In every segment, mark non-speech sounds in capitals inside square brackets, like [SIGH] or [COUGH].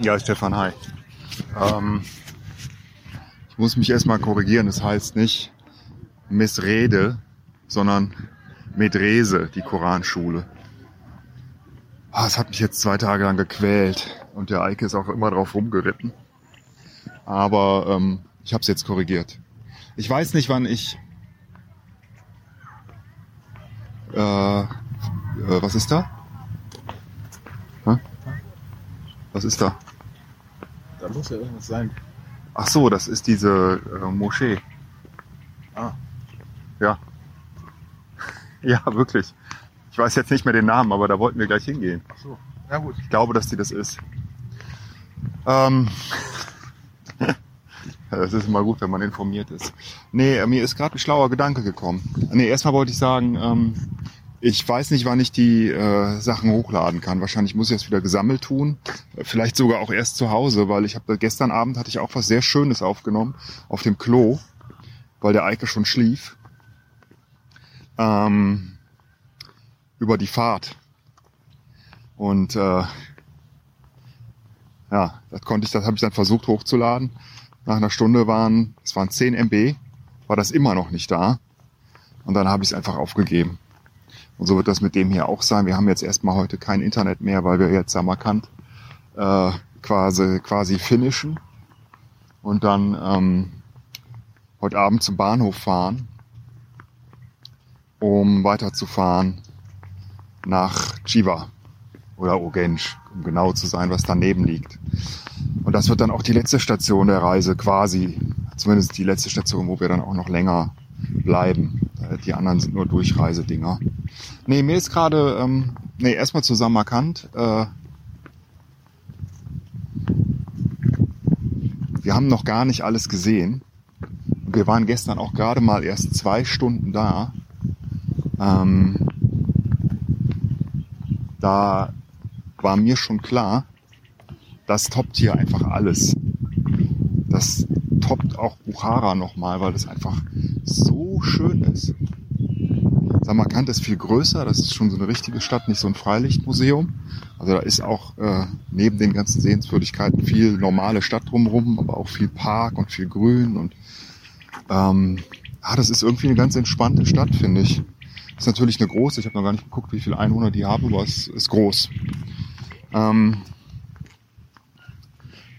Ja, Stefan, hi. Ähm, ich muss mich erstmal korrigieren. Das heißt nicht Missrede, sondern Medrese, die Koranschule. Ah, Es hat mich jetzt zwei Tage lang gequält und der Eike ist auch immer drauf rumgeritten. Aber ähm, ich habe es jetzt korrigiert. Ich weiß nicht, wann ich... Äh, äh, was ist da? Hä? Was ist da? Da muss ja irgendwas sein. Ach so, das ist diese äh, Moschee. Ah. Ja. [LAUGHS] Ja, wirklich. Ich weiß jetzt nicht mehr den Namen, aber da wollten wir gleich hingehen. Ach so. Na gut. Ich glaube, dass die das ist. Ähm, [LAUGHS] das ist immer gut, wenn man informiert ist. Nee, äh, mir ist gerade ein schlauer Gedanke gekommen. Nee, erstmal wollte ich sagen, ähm, ich weiß nicht, wann ich die äh, Sachen hochladen kann. Wahrscheinlich muss ich das wieder gesammelt tun. Vielleicht sogar auch erst zu Hause, weil ich habe gestern Abend hatte ich auch was sehr Schönes aufgenommen auf dem Klo, weil der Eike schon schlief. Ähm, über die Fahrt. Und äh, ja, das konnte ich, das habe ich dann versucht hochzuladen. Nach einer Stunde waren, es waren 10 MB, war das immer noch nicht da. Und dann habe ich es einfach aufgegeben. Und so wird das mit dem hier auch sein. Wir haben jetzt erstmal heute kein Internet mehr, weil wir jetzt Samarkand äh, quasi, quasi finishen. Und dann ähm, heute Abend zum Bahnhof fahren, um weiterzufahren nach Chiva oder Ogensch, um genau zu sein, was daneben liegt. Und das wird dann auch die letzte Station der Reise quasi, zumindest die letzte Station, wo wir dann auch noch länger bleiben. Äh, Die anderen sind nur Durchreisedinger. Nee, mir ist gerade, ähm, nee, erstmal zu Samarkand. Äh, wir haben noch gar nicht alles gesehen. Wir waren gestern auch gerade mal erst zwei Stunden da. Ähm, da war mir schon klar, das toppt hier einfach alles. Das toppt auch Bukhara nochmal, weil das einfach so schön ist. Samarkand ist viel größer, das ist schon so eine richtige Stadt, nicht so ein Freilichtmuseum. Also da ist auch äh, neben den ganzen Sehenswürdigkeiten viel normale Stadt drumherum, aber auch viel Park und viel Grün und ähm, ah, das ist irgendwie eine ganz entspannte Stadt, finde ich. Ist natürlich eine große, ich habe noch gar nicht geguckt, wie viele Einwohner die haben, aber es ist groß. Ähm,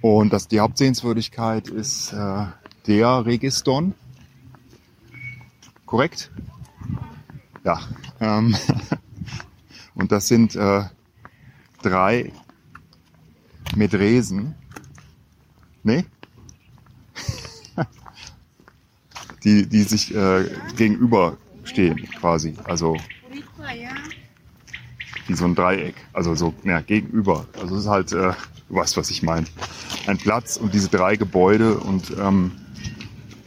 und das, die Hauptsehenswürdigkeit ist äh, der Registon. Korrekt? Ja. Ähm, [LAUGHS] und das sind äh, drei Medresen. Nee? [LAUGHS] die, die sich äh, gegenüberstehen quasi. Also wie so ein Dreieck. Also so ja, gegenüber. Also es ist halt, äh, du weißt, was ich meine. Ein Platz und diese drei Gebäude und ähm,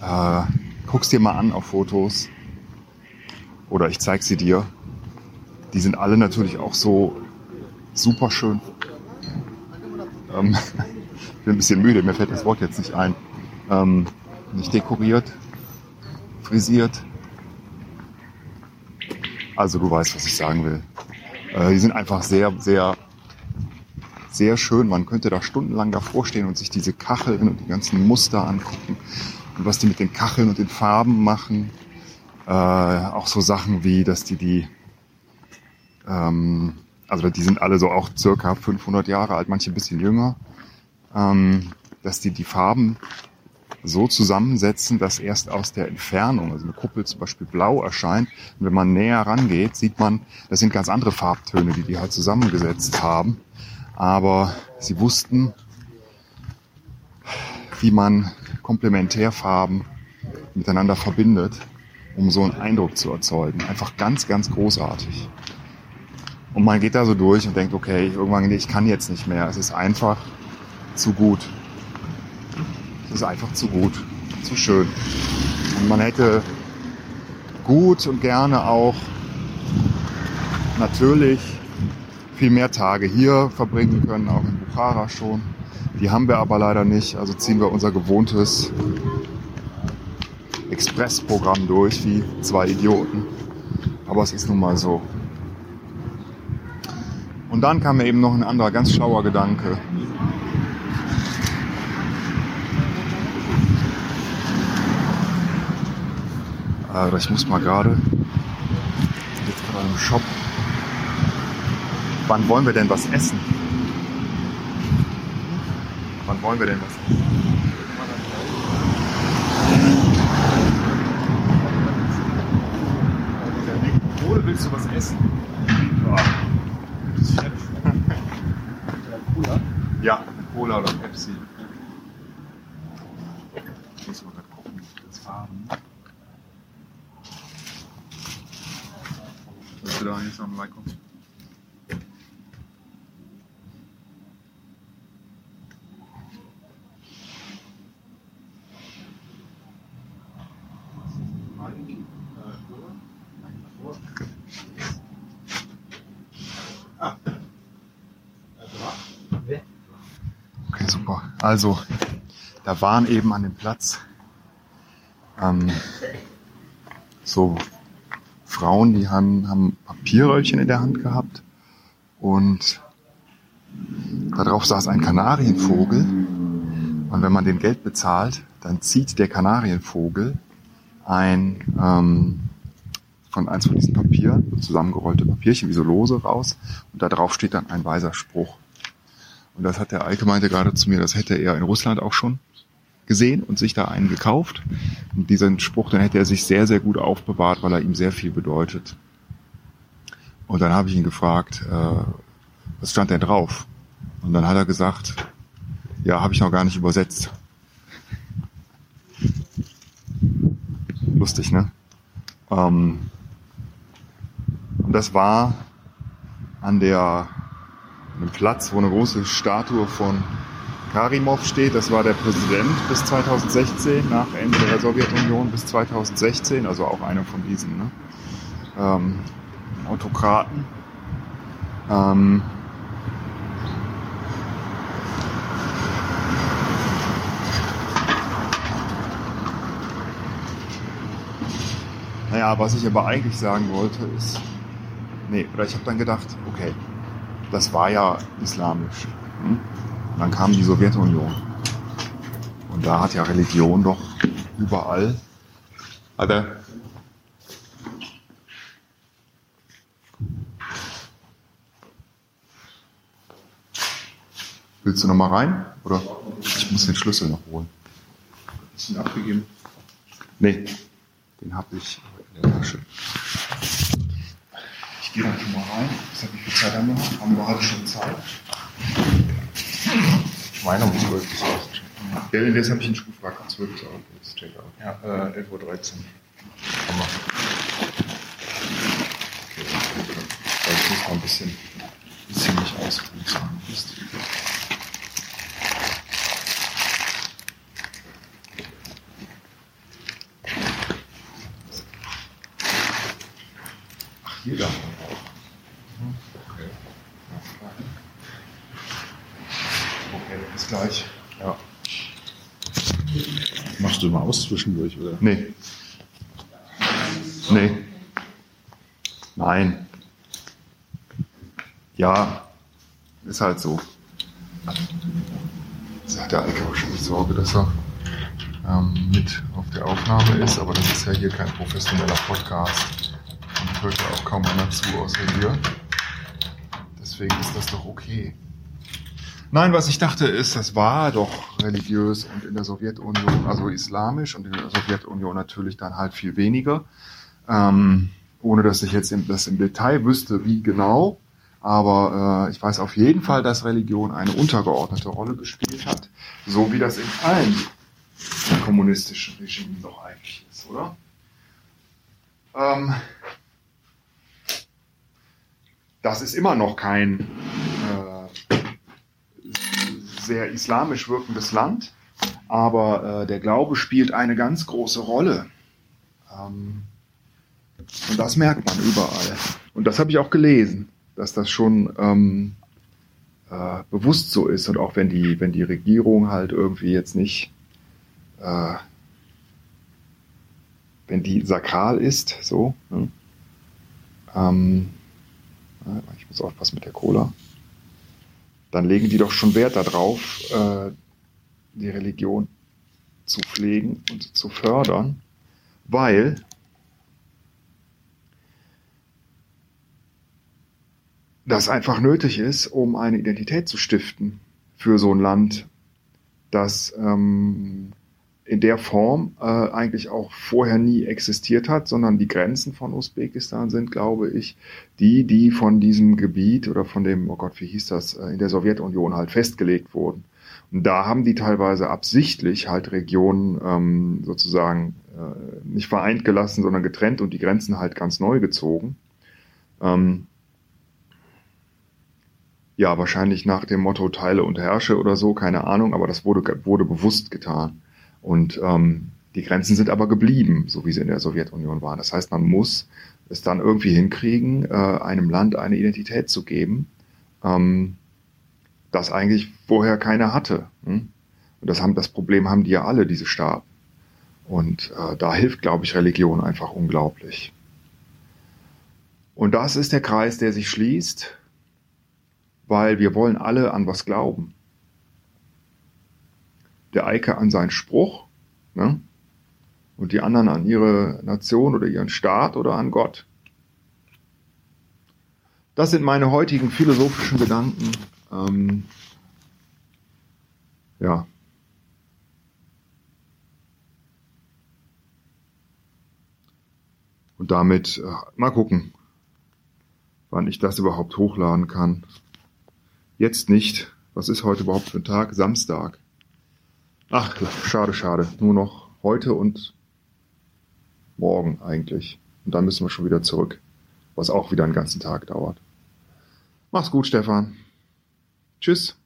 äh, guck's dir mal an auf Fotos. Oder ich zeig sie dir. Die sind alle natürlich auch so super schön. Ähm, [LAUGHS] ich bin ein bisschen müde, mir fällt das Wort jetzt nicht ein. Ähm, nicht dekoriert, frisiert. Also du weißt, was ich sagen will. Äh, die sind einfach sehr, sehr, sehr schön. Man könnte da stundenlang davor stehen und sich diese Kacheln und die ganzen Muster angucken und was die mit den Kacheln und den Farben machen. Äh, auch so Sachen wie, dass die die, ähm, also die sind alle so auch circa 500 Jahre alt, manche ein bisschen jünger, ähm, dass die die Farben so zusammensetzen, dass erst aus der Entfernung, also eine Kuppel zum Beispiel blau erscheint, und wenn man näher rangeht, sieht man, das sind ganz andere Farbtöne, die die halt zusammengesetzt haben. Aber sie wussten, wie man Komplementärfarben miteinander verbindet, um so einen Eindruck zu erzeugen. Einfach ganz, ganz großartig. Und man geht da so durch und denkt, okay, irgendwann, ich kann jetzt nicht mehr. Es ist einfach zu gut. Es ist einfach zu gut, zu schön. Und man hätte gut und gerne auch natürlich viel mehr Tage hier verbringen können, auch in Bukhara schon. Die haben wir aber leider nicht, also ziehen wir unser gewohntes Expressprogramm durch wie zwei Idioten. Aber es ist nun mal so. Und dann kam mir eben noch ein anderer ganz schlauer Gedanke. Äh, ich muss mal gerade. Jetzt gerade im Shop. Wann wollen wir denn was essen? Wann wollen wir denn was essen? Willst du was essen? Ja, Cola oder Pepsi. Ich muss mal gerade gucken, wie wir jetzt fahren. Assalamu alaikum. Okay, super. Also, da waren eben an dem Platz ähm, so Frauen, die haben, haben Papierröllchen in der Hand gehabt und darauf saß ein Kanarienvogel. Und wenn man den Geld bezahlt, dann zieht der Kanarienvogel ein ähm, von eins von diesen Papieren, so zusammengerollte Papierchen, wie so lose raus. Und da drauf steht dann ein weiser Spruch. Und das hat der Eike meinte gerade zu mir, das hätte er in Russland auch schon gesehen und sich da einen gekauft. Und diesen Spruch, den hätte er sich sehr, sehr gut aufbewahrt, weil er ihm sehr viel bedeutet. Und dann habe ich ihn gefragt, äh, was stand denn drauf? Und dann hat er gesagt, ja, habe ich noch gar nicht übersetzt. Lustig, ne? Ähm, und das war an der einem Platz, wo eine große Statue von Karimov steht. Das war der Präsident bis 2016, nach Ende der Sowjetunion bis 2016, also auch einer von diesen ne, ähm, Autokraten. Ähm, naja, was ich aber eigentlich sagen wollte, ist, nee, oder ich habe dann gedacht, okay, das war ja islamisch. Hm? Und dann kam die Sowjetunion. Und da hat ja Religion doch überall. Also, Willst du noch mal rein? Oder? Ich muss den Schlüssel noch holen. Ist ihn abgegeben? Nee, den habe ich in der Tasche. Ich gehe dann schon mal rein. Ich sag, wie viel Zeit haben wir? Haben wir gerade schon Zeit? Ich meine um 12 bis 8. Ja, das habe ich ihn schon gefragt. Um 12 Uhr ist Checkout. Ja, äh, 11.13 Uhr. Hammer. Okay, weil ich muss mal ein bisschen, bisschen mich ausruhen. Ach, hier darf man auch. Okay. Okay, bis gleich. Ja. Machst du immer aus zwischendurch, oder? Nee. Nee. Nein. Ja, ist halt so. Jetzt hat der Eike wahrscheinlich Sorge, dass er ähm, mit auf der Aufnahme ist, aber das ist ja hier kein professioneller Podcast. Und hört ja auch kaum einer zu außer dir. Deswegen ist das doch okay. Nein, was ich dachte ist, das war doch religiös und in der Sowjetunion, also islamisch und in der Sowjetunion natürlich dann halt viel weniger. Ähm, ohne dass ich jetzt im, das im Detail wüsste, wie genau. Aber äh, ich weiß auf jeden Fall, dass Religion eine untergeordnete Rolle gespielt hat. So wie das in allen kommunistischen Regimen doch eigentlich ist, oder? Ähm, das ist immer noch kein sehr islamisch wirkendes Land, aber äh, der Glaube spielt eine ganz große Rolle. Ähm, und das merkt man überall. Und das habe ich auch gelesen, dass das schon ähm, äh, bewusst so ist. Und auch wenn die, wenn die Regierung halt irgendwie jetzt nicht, äh, wenn die sakral ist, so, ne? ähm, ich muss aufpassen mit der Cola, dann legen die doch schon Wert darauf, äh, die Religion zu pflegen und zu fördern, weil das einfach nötig ist, um eine Identität zu stiften für so ein Land, das ähm, in der Form äh, eigentlich auch vorher nie existiert hat, sondern die Grenzen von Usbekistan sind, glaube ich, die, die von diesem Gebiet oder von dem, oh Gott, wie hieß das, äh, in der Sowjetunion halt festgelegt wurden. Und da haben die teilweise absichtlich halt Regionen ähm, sozusagen äh, nicht vereint gelassen, sondern getrennt und die Grenzen halt ganz neu gezogen. Ähm, ja, wahrscheinlich nach dem Motto Teile und Herrsche oder so, keine Ahnung, aber das wurde, wurde bewusst getan. Und ähm, die Grenzen sind aber geblieben, so wie sie in der Sowjetunion waren. Das heißt, man muss es dann irgendwie hinkriegen, äh, einem Land eine Identität zu geben, ähm, das eigentlich vorher keiner hatte. Hm? Und das, haben, das Problem haben die ja alle, diese Staaten. Und äh, da hilft, glaube ich, Religion einfach unglaublich. Und das ist der Kreis, der sich schließt, weil wir wollen alle an was glauben. Der Eike an seinen Spruch ne? und die anderen an ihre Nation oder ihren Staat oder an Gott. Das sind meine heutigen philosophischen Gedanken. Ähm, ja. Und damit äh, mal gucken, wann ich das überhaupt hochladen kann. Jetzt nicht. Was ist heute überhaupt für ein Tag? Samstag. Ach, schade, schade. Nur noch heute und morgen eigentlich. Und dann müssen wir schon wieder zurück. Was auch wieder einen ganzen Tag dauert. Mach's gut, Stefan. Tschüss.